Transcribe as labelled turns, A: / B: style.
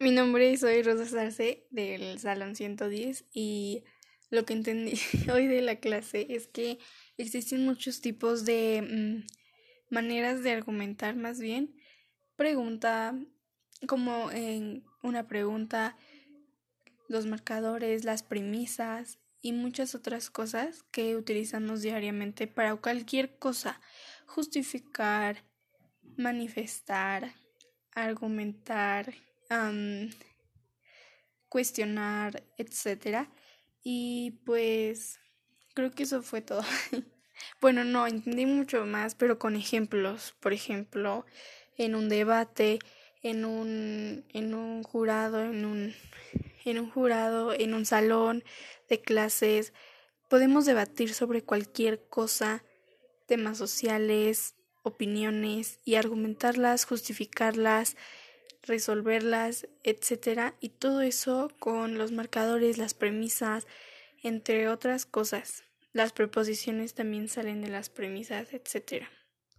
A: Mi nombre es soy Rosa Sarce del Salón 110 y lo que entendí hoy de la clase es que existen muchos tipos de mm, maneras de argumentar más bien. Pregunta, como en una pregunta, los marcadores, las premisas y muchas otras cosas que utilizamos diariamente para cualquier cosa, justificar, manifestar, argumentar cuestionar, etcétera. Y pues creo que eso fue todo. bueno, no, entendí mucho más, pero con ejemplos. Por ejemplo, en un debate, en un, en un jurado, en un, en un jurado, en un salón de clases. Podemos debatir sobre cualquier cosa, temas sociales, opiniones y argumentarlas, justificarlas resolverlas, etcétera, y todo eso con los marcadores, las premisas, entre otras cosas. Las preposiciones también salen de las premisas, etcétera.